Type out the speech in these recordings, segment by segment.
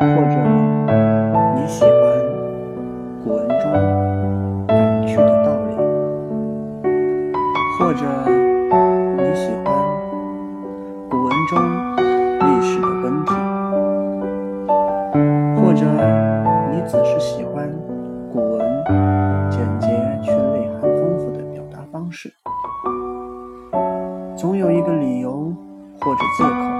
或者你喜欢古文中有趣的道理或者你喜欢古文中历史的根体或者你只是喜欢古文简洁却内涵丰富的表达方式总有一个理由或者借口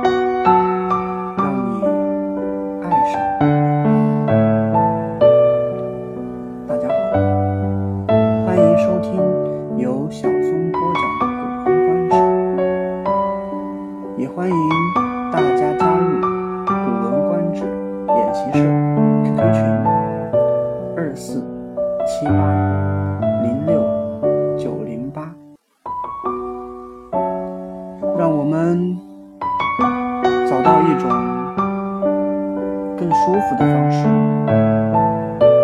欢迎大家加入《古文观止》演习社 QQ 群二四七八零六九零八，让我们找到一种更舒服的方式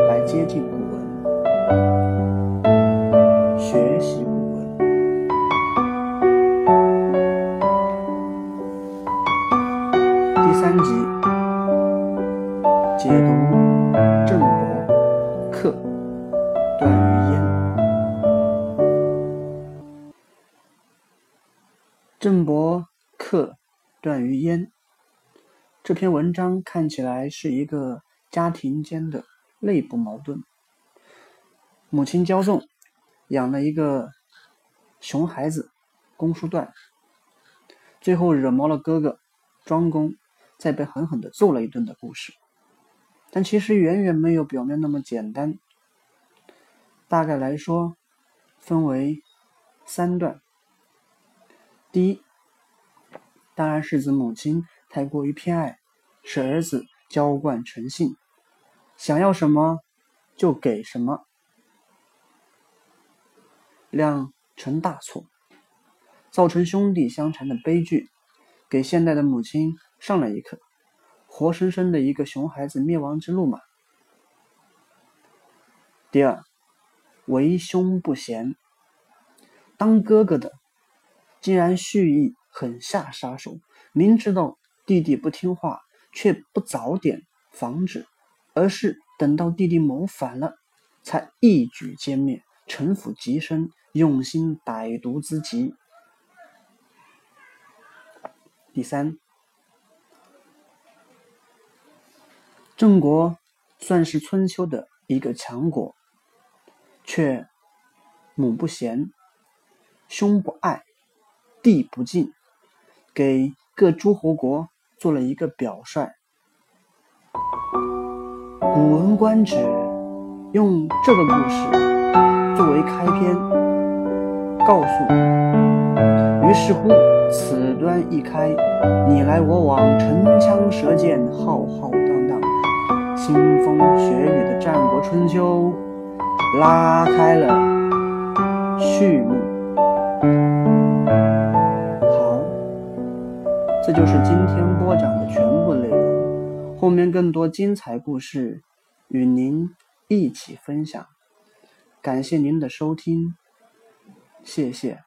来接近古文，三集解读郑伯克段于鄢。郑伯克段于鄢这篇文章看起来是一个家庭间的内部矛盾。母亲骄纵，养了一个熊孩子公叔段，最后惹毛了哥哥庄公，再被狠狠的揍了一顿的故事。但其实远远没有表面那么简单。大概来说，分为三段。第一，当然是指母亲太过于偏爱，使儿子娇惯成性，想要什么就给什么，酿成大错，造成兄弟相残的悲剧，给现代的母亲上了一课，活生生的一个熊孩子灭亡之路嘛。第二，为兄不贤，当哥哥的竟然蓄意狠下杀手，明知道弟弟不听话，却不早点防止，而是等到弟弟谋反了，才一举歼灭，城府极深，用心歹毒之极。第三，郑国算是春秋的一个强国，却母不贤，兄不爱，弟不敬，给各诸侯国做了一个表率。《古文观止》用这个故事作为开篇，告诉，于是乎此端一开，你来我往，唇枪舌剑，浩浩，腥风血雨的战国春秋拉开了序幕。好，这就是今天播讲的全部内容。后面更多精彩故事与您一起分享。感谢您的收听，谢谢。